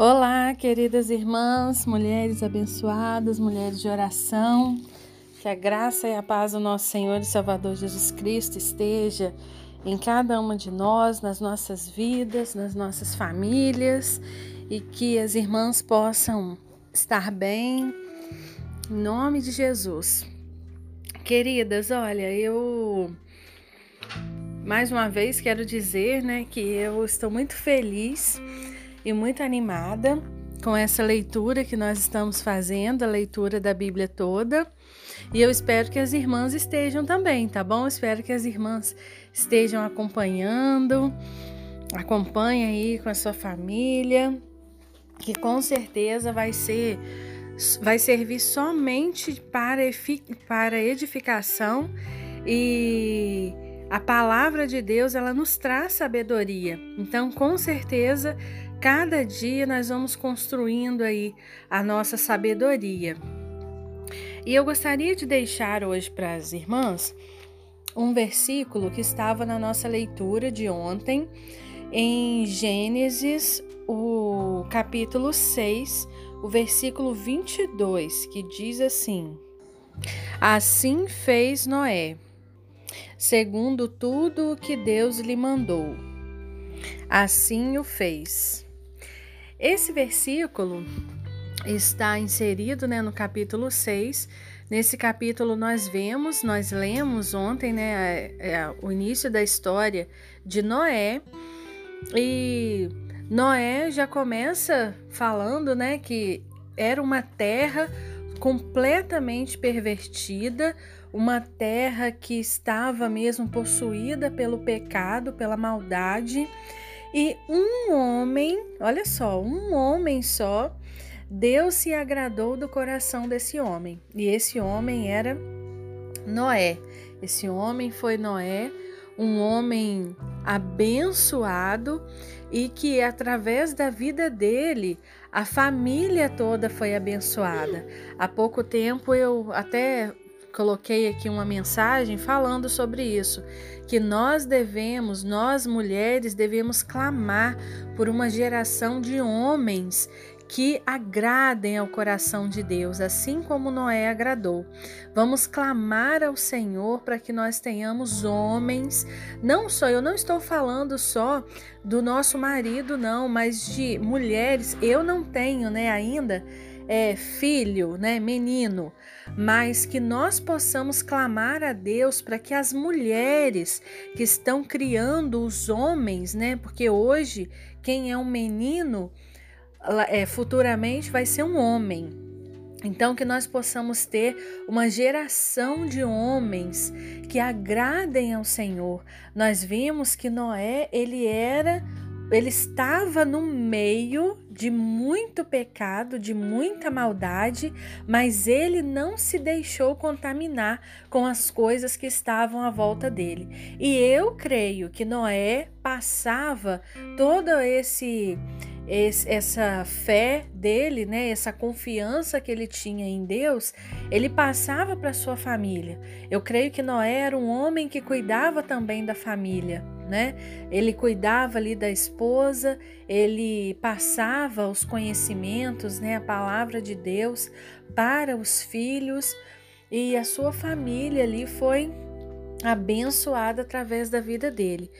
Olá, queridas irmãs, mulheres abençoadas, mulheres de oração. Que a graça e a paz do nosso Senhor e Salvador Jesus Cristo esteja em cada uma de nós, nas nossas vidas, nas nossas famílias e que as irmãs possam estar bem, em nome de Jesus. Queridas, olha, eu mais uma vez quero dizer, né, que eu estou muito feliz e muito animada com essa leitura que nós estamos fazendo, a leitura da Bíblia toda. E eu espero que as irmãs estejam também, tá bom? Espero que as irmãs estejam acompanhando. Acompanhe aí com a sua família, que com certeza vai ser vai servir somente para, para edificação e a palavra de Deus ela nos traz sabedoria. Então, com certeza, Cada dia nós vamos construindo aí a nossa sabedoria. E eu gostaria de deixar hoje para as irmãs um versículo que estava na nossa leitura de ontem, em Gênesis, o capítulo 6, o versículo 22, que diz assim: Assim fez Noé, segundo tudo o que Deus lhe mandou. Assim o fez. Esse versículo está inserido né, no capítulo 6. Nesse capítulo nós vemos, nós lemos ontem né, é, é, o início da história de Noé. E Noé já começa falando né, que era uma terra completamente pervertida, uma terra que estava mesmo possuída pelo pecado, pela maldade. E um homem, olha só, um homem só, Deus se agradou do coração desse homem. E esse homem era Noé. Esse homem foi Noé, um homem abençoado e que através da vida dele a família toda foi abençoada. Há pouco tempo eu até coloquei aqui uma mensagem falando sobre isso, que nós devemos, nós mulheres, devemos clamar por uma geração de homens que agradem ao coração de Deus, assim como Noé agradou. Vamos clamar ao Senhor para que nós tenhamos homens, não só, eu não estou falando só do nosso marido, não, mas de mulheres. Eu não tenho, né, ainda é, filho, né, menino, mas que nós possamos clamar a Deus para que as mulheres que estão criando os homens, né, porque hoje quem é um menino é, futuramente vai ser um homem. Então, que nós possamos ter uma geração de homens que agradem ao Senhor. Nós vimos que Noé, ele era ele estava no meio de muito pecado, de muita maldade, mas ele não se deixou contaminar com as coisas que estavam à volta dele. E eu creio que Noé passava todo esse essa fé dele, né, essa confiança que ele tinha em Deus, ele passava para sua família. Eu creio que Noé era um homem que cuidava também da família, né? Ele cuidava ali da esposa, ele passava os conhecimentos, né, a palavra de Deus para os filhos e a sua família ali foi abençoada através da vida dele.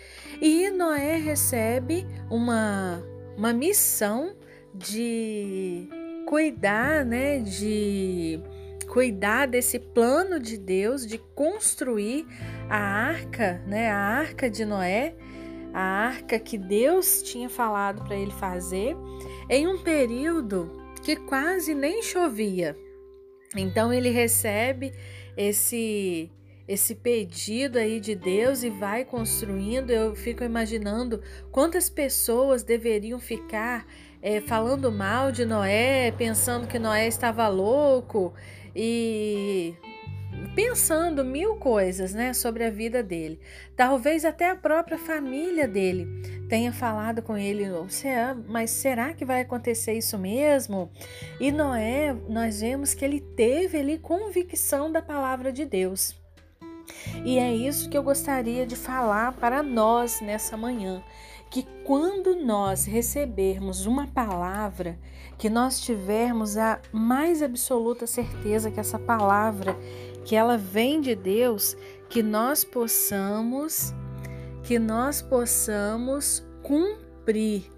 E Noé recebe uma uma missão de cuidar, né, de cuidar desse plano de Deus de construir a arca, né, a arca de Noé, a arca que Deus tinha falado para ele fazer, em um período que quase nem chovia. Então ele recebe esse esse pedido aí de Deus e vai construindo. Eu fico imaginando quantas pessoas deveriam ficar é, falando mal de Noé, pensando que Noé estava louco e pensando mil coisas, né, sobre a vida dele. Talvez até a própria família dele tenha falado com ele, mas será que vai acontecer isso mesmo? E Noé, nós vemos que ele teve ali convicção da palavra de Deus. E é isso que eu gostaria de falar para nós nessa manhã. que quando nós recebermos uma palavra, que nós tivermos a mais absoluta certeza que essa palavra, que ela vem de Deus, que nós possamos que nós possamos cumprir,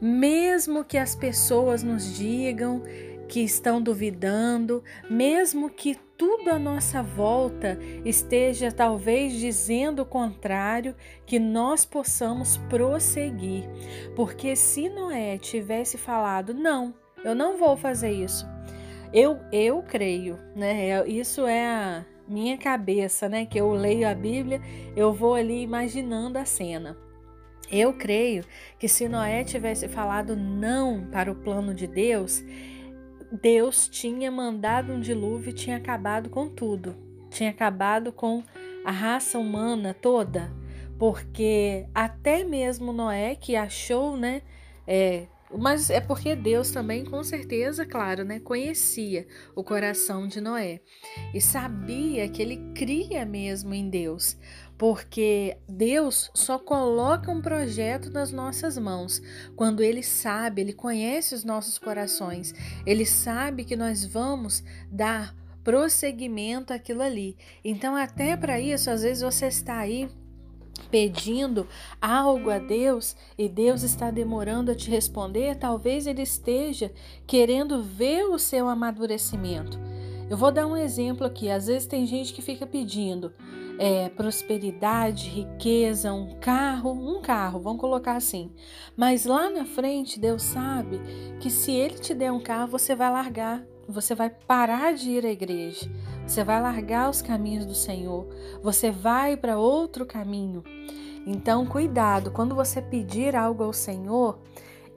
mesmo que as pessoas nos digam que estão duvidando, mesmo que tudo à nossa volta esteja talvez dizendo o contrário, que nós possamos prosseguir. Porque se Noé tivesse falado, não, eu não vou fazer isso, eu, eu creio, né? É, isso é a minha cabeça, né? Que eu leio a Bíblia, eu vou ali imaginando a cena. Eu creio que se Noé tivesse falado não para o plano de Deus, Deus tinha mandado um dilúvio e tinha acabado com tudo. Tinha acabado com a raça humana toda. Porque até mesmo Noé, que achou, né? É, mas é porque Deus também, com certeza, claro, né, conhecia o coração de Noé e sabia que ele cria mesmo em Deus, porque Deus só coloca um projeto nas nossas mãos quando ele sabe, ele conhece os nossos corações, ele sabe que nós vamos dar prosseguimento àquilo ali. Então, até para isso, às vezes você está aí pedindo algo a Deus e Deus está demorando a te responder, talvez ele esteja querendo ver o seu amadurecimento. Eu vou dar um exemplo aqui. Às vezes tem gente que fica pedindo é, prosperidade, riqueza, um carro, um carro, vamos colocar assim. Mas lá na frente, Deus sabe que se Ele te der um carro, você vai largar, você vai parar de ir à igreja, você vai largar os caminhos do Senhor, você vai para outro caminho. Então, cuidado, quando você pedir algo ao Senhor,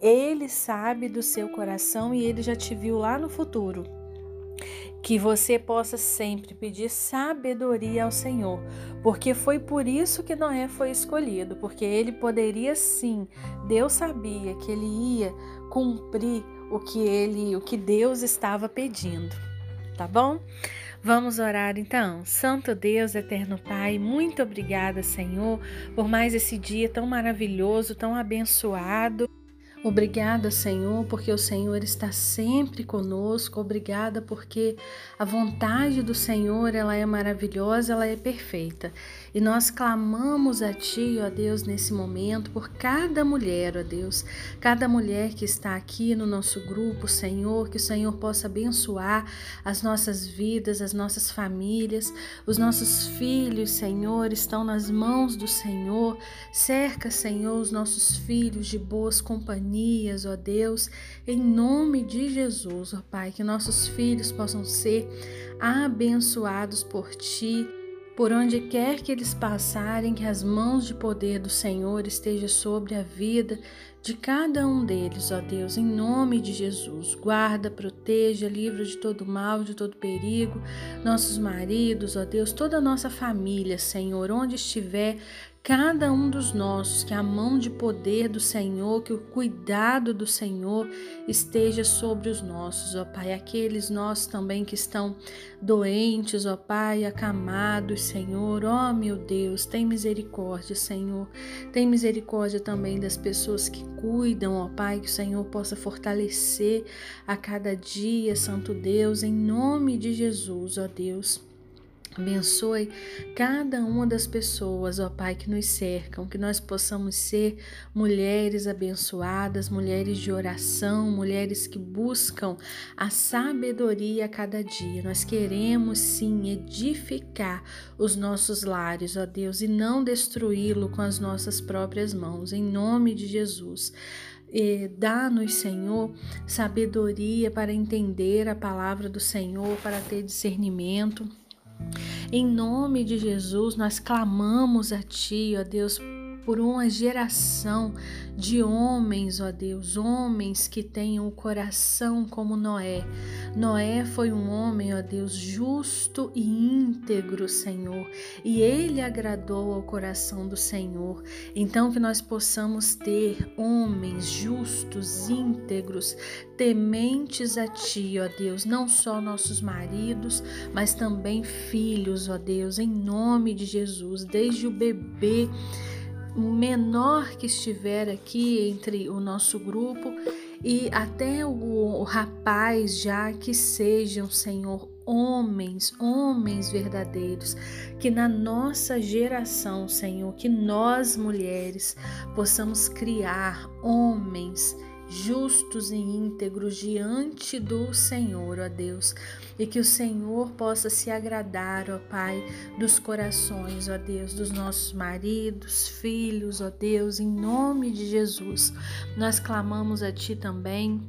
Ele sabe do seu coração e Ele já te viu lá no futuro. Que você possa sempre pedir sabedoria ao Senhor, porque foi por isso que Noé foi escolhido, porque ele poderia sim, Deus sabia que ele ia cumprir o que ele, o que Deus estava pedindo. Tá bom? Vamos orar então. Santo Deus, eterno Pai, muito obrigada, Senhor, por mais esse dia tão maravilhoso, tão abençoado. Obrigada, Senhor, porque o Senhor está sempre conosco. Obrigada porque a vontade do Senhor, ela é maravilhosa, ela é perfeita. E nós clamamos a Ti, ó Deus, nesse momento, por cada mulher, ó Deus, cada mulher que está aqui no nosso grupo, Senhor, que o Senhor possa abençoar as nossas vidas, as nossas famílias, os nossos filhos, Senhor, estão nas mãos do Senhor. Cerca, Senhor, os nossos filhos de boas companhias, ó Deus, em nome de Jesus, ó Pai, que nossos filhos possam ser abençoados por Ti por onde quer que eles passarem, que as mãos de poder do Senhor estejam sobre a vida de cada um deles, ó Deus, em nome de Jesus. Guarda, proteja, livra de todo mal, de todo perigo, nossos maridos, ó Deus, toda a nossa família, Senhor, onde estiver, cada um dos nossos, que a mão de poder do Senhor, que o cuidado do Senhor esteja sobre os nossos, ó Pai. Aqueles nossos também que estão doentes, ó Pai, acamados, Senhor. Ó meu Deus, tem misericórdia, Senhor. Tem misericórdia também das pessoas que cuidam, ó Pai, que o Senhor possa fortalecer a cada dia, Santo Deus, em nome de Jesus, ó Deus. Abençoe cada uma das pessoas, ó Pai, que nos cercam, que nós possamos ser mulheres abençoadas, mulheres de oração, mulheres que buscam a sabedoria a cada dia. Nós queremos sim edificar os nossos lares, ó Deus, e não destruí-lo com as nossas próprias mãos, em nome de Jesus. Dá-nos, Senhor, sabedoria para entender a palavra do Senhor, para ter discernimento em nome de Jesus, nós clamamos a Ti, ó Deus, por uma geração de homens, ó Deus, homens que tenham o coração como Noé. Noé foi um homem, ó Deus, justo e íntegro, Senhor, e ele agradou ao coração do Senhor. Então que nós possamos ter homens justos, íntegros, tementes a ti, ó Deus, não só nossos maridos, mas também filhos, ó Deus, em nome de Jesus, desde o bebê menor que estiver aqui entre o nosso grupo e até o, rapaz já que sejam, Senhor, homens, homens verdadeiros, que na nossa geração, Senhor, que nós mulheres possamos criar homens justos e íntegros diante do Senhor, ó Deus, e que o Senhor possa se agradar, ó Pai, dos corações, ó Deus, dos nossos maridos, filhos, ó Deus, em nome de Jesus. Nós clamamos a Ti também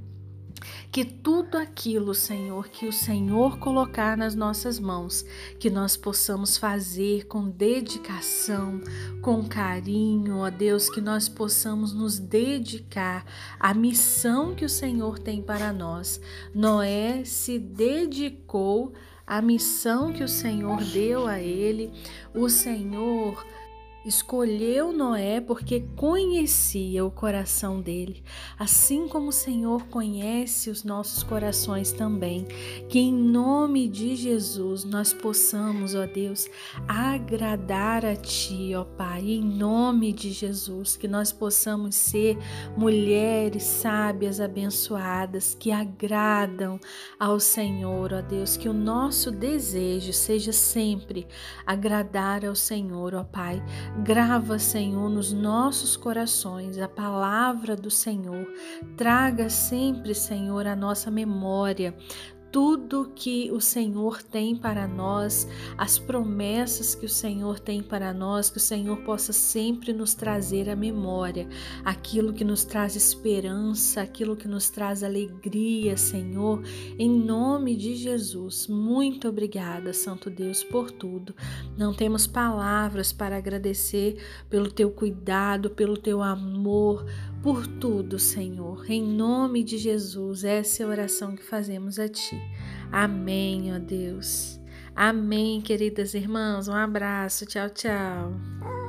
que tudo aquilo, Senhor, que o Senhor colocar nas nossas mãos, que nós possamos fazer com dedicação, com carinho, ó Deus, que nós possamos nos dedicar à missão que o Senhor tem para nós. Noé se dedicou à missão que o Senhor deu a ele. O Senhor Escolheu Noé porque conhecia o coração dele, assim como o Senhor conhece os nossos corações também. Que em nome de Jesus nós possamos, ó Deus, agradar a Ti, ó Pai, em nome de Jesus, que nós possamos ser mulheres sábias, abençoadas, que agradam ao Senhor, ó Deus, que o nosso desejo seja sempre agradar ao Senhor, ó Pai Grava, Senhor, nos nossos corações a palavra do Senhor. Traga sempre, Senhor, a nossa memória tudo que o Senhor tem para nós, as promessas que o Senhor tem para nós, que o Senhor possa sempre nos trazer à memória aquilo que nos traz esperança, aquilo que nos traz alegria, Senhor, em nome de Jesus. Muito obrigada, Santo Deus, por tudo. Não temos palavras para agradecer pelo teu cuidado, pelo teu amor, por tudo, Senhor. Em nome de Jesus, essa é a oração que fazemos a Ti. Amém, ó Deus. Amém, queridas irmãs. Um abraço. Tchau, tchau.